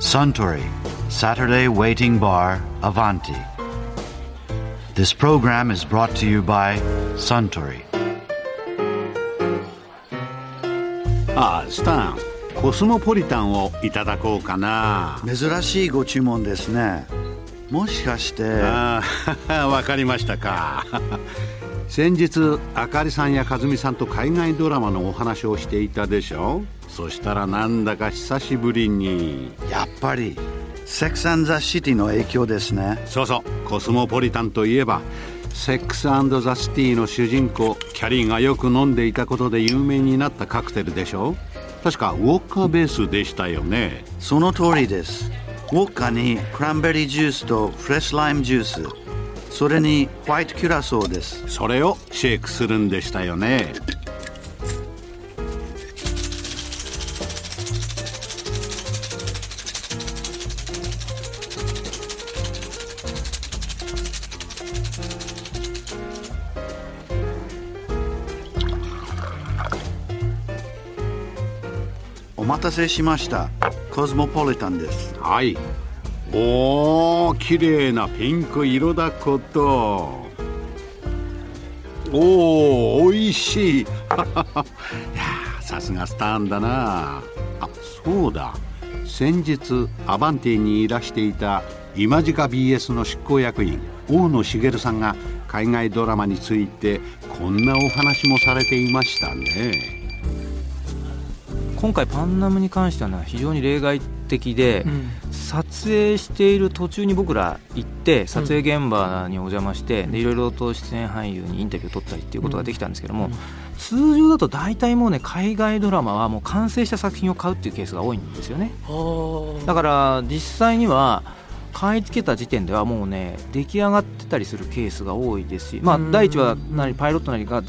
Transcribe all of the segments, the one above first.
Suntory Saturday Waiting Bar Avanti. This program is brought to you by Suntory. ああスタンコスモポリタンをいただこうかな珍しいご注文ですねもしかしてああわかりましたか先日あかりさんや和美さんと海外ドラマのお話をしていたでしょそしたらなんだか久しぶりに。やっぱりセックスザ・シティの影響ですね。そうそうコスモポリタンといえばセックスザ・シティの主人公キャリーがよく飲んでいたことで有名になったカクテルでしょ？確かウォッカベースでしたよね。その通りです。ウォッカにクランベリージュースとフレッシュライムジュース。それにホワイトキュラソーです。それをシェイクするんでしたよねお待たせしました。コスモポリタンです。はい。おお綺麗なピンク色だこと。おお美味しい。いやさすがスターンだな。あそうだ。先日アバンティにいらしていた今近 BS の執行役員。大野茂さんが海外ドラマについてこんなお話もされていましたね。今回パンナムに関しては非常に例外的で、撮影している途中に僕ら行って撮影現場にお邪魔していろいろと出演俳優にインタビューを取ったりっていうことができたんですけども、通常だと大体もうね海外ドラマはもう完成した作品を買うっていうケースが多いんですよね。だから実際には買い付けた時点ではもうね出来上がってたりするケースが多いですしまあ第一は何パイロットなりが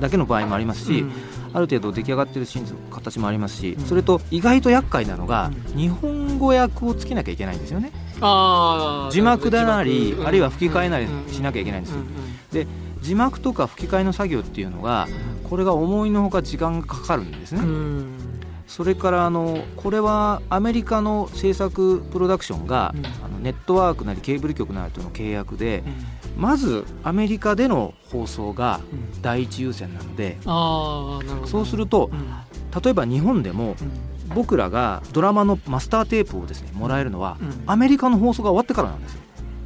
だけの場合もありますし、ある程度出来上がってる形もありますし、それと意外と厄介なのが、日本語訳をつけなきゃいけないんですよね。字幕だなり、あるいは吹き替えなりしなきゃいけないんですよ。で字幕とか吹き替えの作業っていうのがこれが思いのほか時間がかかるんですね。それからあのこれはアメリカの制作プロダクションが、あのネットワークなりケーブル局なりとの契約で、まずアメリカでの放送が第一優先なので、そうすると、例えば日本でも、僕らがドラマのマスターテープをですねもらえるのは、アメリカの放送が終わってからなんですよ。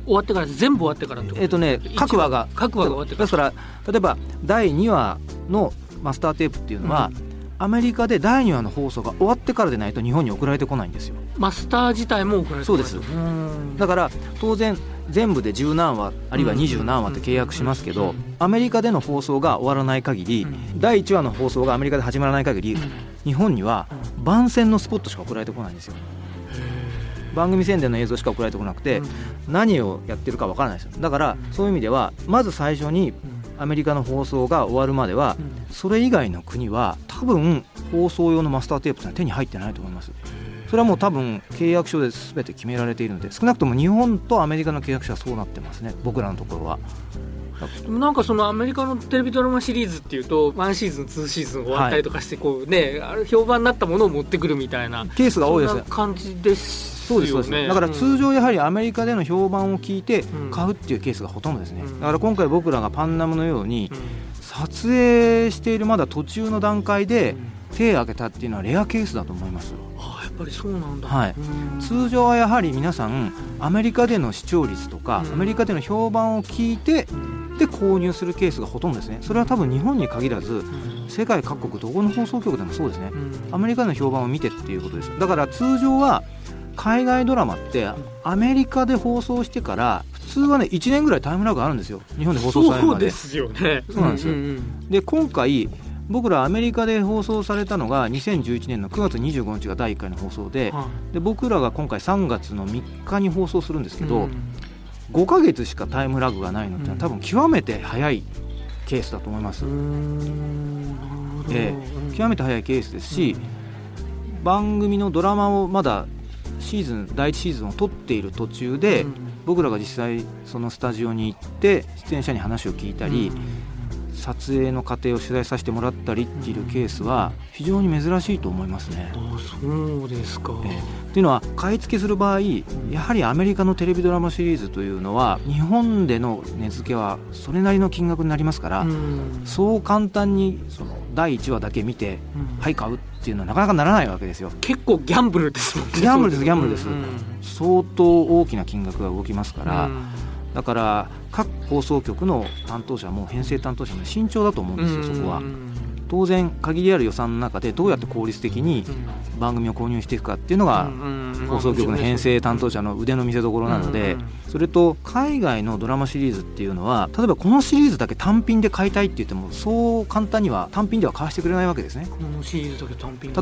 終わってから全部終わってからえっ、とね各話が。各話が終わってですから例えば第2話のマスターテープっていうのは、アメリカで第2話の放送が終わってからでないと日本に送られてこないんですよ。マスター自体も送られてそうです。だから当然全部で十何話あるいは二十何話って契約しますけどアメリカでの放送が終わらない限り第1話の放送がアメリカで始まらない限り日本には番宣のスポットしか送られてこないんですよ。番組宣伝の映像しか送られてこなくて何をやってるかわからないですよ。だからそういう意味ではまず最初にアメリカの放送が終わるまではそれ以外の国は多分放送用のマスターテープってのは手に入ってないと思います。それはもう多分契約書で全て決められているので少なくとも日本とアメリカの契約書はそうなってますね。僕らのところは。なんかそのアメリカのテレビドラマシリーズっていうと1シーズン2シーズン終わったりとかしてこうね、はい、評判になったものを持ってくるみたいな。ケースが多いです感じですそうですそうです。だから通常やはりアメリカでの評判を聞いて買うっていうケースがほとんどですね、だから今回僕らがパンナムのように撮影しているまだ途中の段階で手を挙げたっていうのはレアケースだと思います。あやっぱりそうなんだ、はい、通常はやはり皆さんアメリカでの視聴率とか、アメリカでの評判を聞いてで購入するケースがほとんどですね。それは多分日本に限らず世界各国どこの放送局でもそうですね、アメリカでの評判を見てっていうことです。だから通常は海外ドラマってアメリカで放送してから普通はね1年ぐらいタイムラグあるんですよ。日本で放送されるまでそうですよね。そうなんですよ、うんうん、で今回僕らアメリカで放送されたのが2011年の9月25日が第1回の放送ではで僕らが今回3月の3日に放送するんですけど、うん、5か月しかタイムラグがないのってのは多分極めて早いケースだと思います。で極めて早いケースですし、番組のドラマをまだシーズン第1シーズンを撮っている途中で、僕らが実際そのスタジオに行って出演者に話を聞いたり、撮影の過程を取材させてもらったりっていうケースは非常に珍しいと思いますね。あそうですか、えー、っていうのは買い付けする場合やはりアメリカのテレビドラマシリーズというのは日本での値付けはそれなりの金額になりますから、うん、そう簡単にその第1話だけ見て、うん、はい買うっていうのはなかなかならないわけですよ。結構ギャンブルですもんね。ギャンブルですギャンブルです、うん、相当大きな金額が動きますから、だから各放送局の担当者も編成担当者も慎重だと思うんですよ、そこは。当然限りある予算の中でどうやって効率的に番組を購入していくかっていうのが放送局の編成担当者の腕の見せ所なのでそれと海外のドラマシリーズっていうのは例えばこのシリーズだけ単品で買いたいって言ってもそう簡単には単品では買わせてくれないわけですね。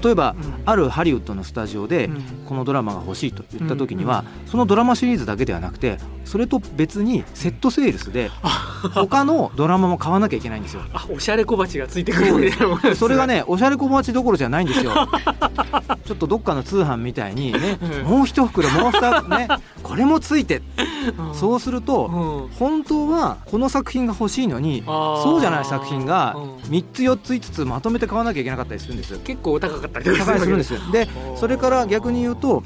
例えば、あるハリウッドのスタジオでこのドラマが欲しいと言った時にはそのドラマシリーズだけではなくてそれと別にセットセールスで 他のドラマも買わなきゃいけないんですよ。あおしゃれ小鉢がついてくる それがねおしゃれ小鉢どころじゃないんですよ。ちょっとどっかの通販みたいにね、もう一袋もう二ね これもついて、そうすると、本当はこの作品が欲しいのにそうじゃない作品が3つ4つ5つまとめて買わなきゃいけなかったりするんです結構高かったりするんですでそれから逆に言うと、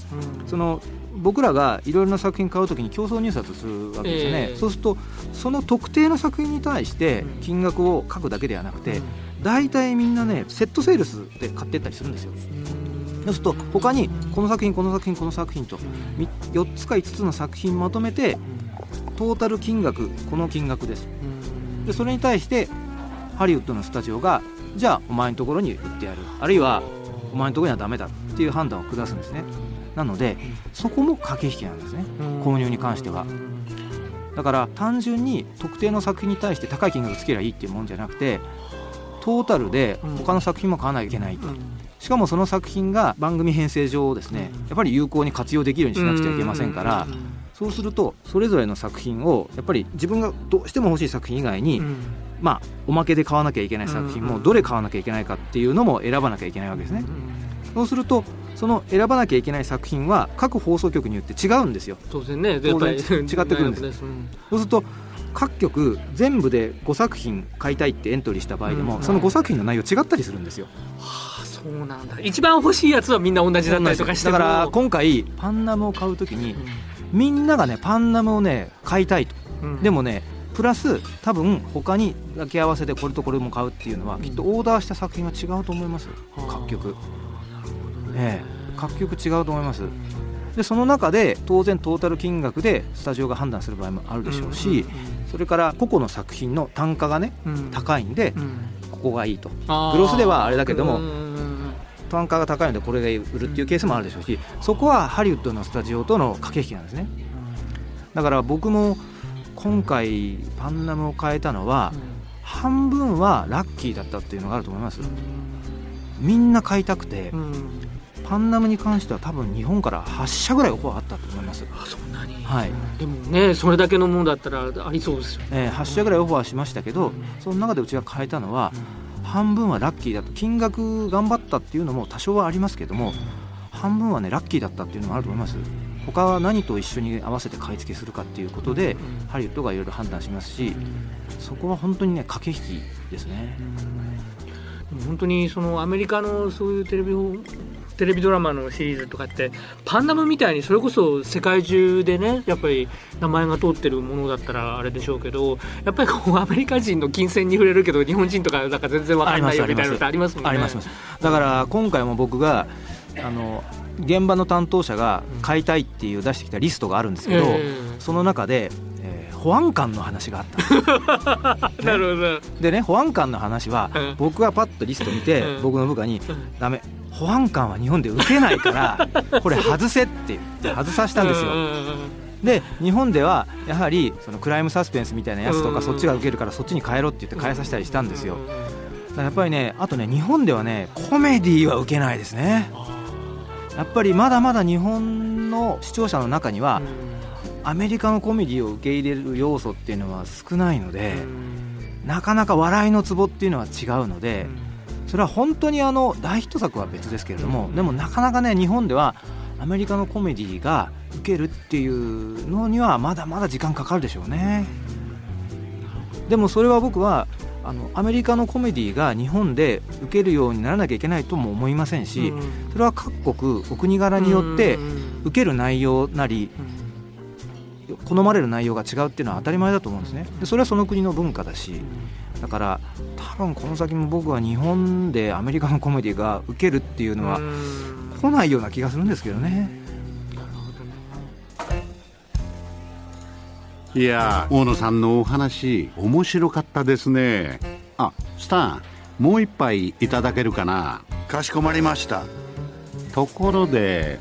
その僕らがいろいろな作品買うときに競争入札するわけですよね、えー、そうするとその特定の作品に対して金額を書くだけではなくて、大体みんなねセットセールスで買ってったりするんですよ。そうすると他にこの作品この作品この作品と4つか5つの作品まとめてトータル金額この金額です。でそれに対してハリウッドのスタジオがじゃあお前のところに売ってやる。あるいはお前のところにはダメだっていう判断を下すんですね。なのでそこも駆け引きなんですね。購入に関しては。だから単純に特定の作品に対して高い金額つけりゃいいっていうもんじゃなくてトータルで他の作品も買わなきゃいけないと、しかもその作品が番組編成上ですねやっぱり有効に活用できるようにしなくちゃいけませんからそうするとそれぞれの作品をやっぱり自分がどうしても欲しい作品以外に、まあおまけで買わなきゃいけない作品もどれ買わなきゃいけないかっていうのも選ばなきゃいけないわけですね。そうするとその選ばなきゃいけない作品は各放送局によって違うんですよ。当然ね当然違ってくるんです。そうすると各局全部で5作品買いたいってエントリーした場合でも、その5作品の内容違ったりするんですよ。はあそうなんだ。一番欲しいやつはみんな同じだったりとかしてだから今回パンナムを買う時に、みんながねパンナムをね買いたいと、でもねプラス多分他に抱き合わせてこれとこれも買うっていうのは、きっとオーダーした作品は違うと思います各局。ええ。各局違うと思います。でその中で当然トータル金額でスタジオが判断する場合もあるでしょうし、それから個々の作品の単価がね、高いんで、ここがいいと。グロスではあれだけども、単価が高いのでこれが売るっていうケースもあるでしょうしそこはハリウッドのスタジオとの駆け引きなんですね。だから僕も今回パンナムを変えたのは、半分はラッキーだったっていうのがあると思います、みんな買いたくて、パンナムに関しては多分日本から8社ぐらいオファーあったと思います。あそんなに、はい、でもねそれだけのものだったらありそうですよ、ね、えー、8社ぐらいオファーしましたけど、うん、その中でうちが変えたのは、うん、半分はラッキーだと金額頑張ったっていうのも多少はありますけども、半分はねラッキーだったっていうのもあると思います。他は何と一緒に合わせて買い付けするかっていうことで、ハリウッドがいろいろ判断しますし、そこは本当にね駆け引きですね、本当にそのアメリカのそういうテレビテレビドラマのシリーズとかってパンダムみたいにそれこそ世界中でねやっぱり名前が通ってるものだったらあれでしょうけどやっぱりこうアメリカ人の金銭に触れるけど日本人とかなんか全然わかんないよみたいなのってありますもんね。ありますだから今回も僕があの現場の担当者が買いたいっていう出してきたリストがあるんですけど、えー、その中で、えー、保安官の話があった。ね、なるほど。でね保安官の話は、僕がパッとリスト見て、僕の部下に「ダメ保安官は日本で受けないから これ外せって言って外させたんですよ。で日本ではやはりそのクライムサスペンスみたいなやつとかそっちが受けるからそっちに変えろって言って変えさせたりしたんですよ。やっぱりねあとね日本ではねコメディは受けないですね。やっぱりまだまだ日本の視聴者の中にはアメリカのコメディを受け入れる要素っていうのは少ないのでなかなか笑いのツボっていうのは違うので。それは本当にあの大ヒット作は別ですけれどもでもなかなかね日本ではアメリカのコメディが受けるっていうのにはまだまだ時間かかるでしょうね。でもそれは僕はあのアメリカのコメディが日本で受けるようにならなきゃいけないとも思いませんし、それは各国お国柄によって受ける内容なり、好まれる内容が違うっていうのは当たり前だと思うんですね。でそれはその国の文化だしだから多分この先も僕は日本でアメリカのコメディが受けるっていうのは来ないような気がするんですけどね。いや大野さんのお話面白かったですね。あスタンもう一杯いただけるかな。かしこまりました。ところで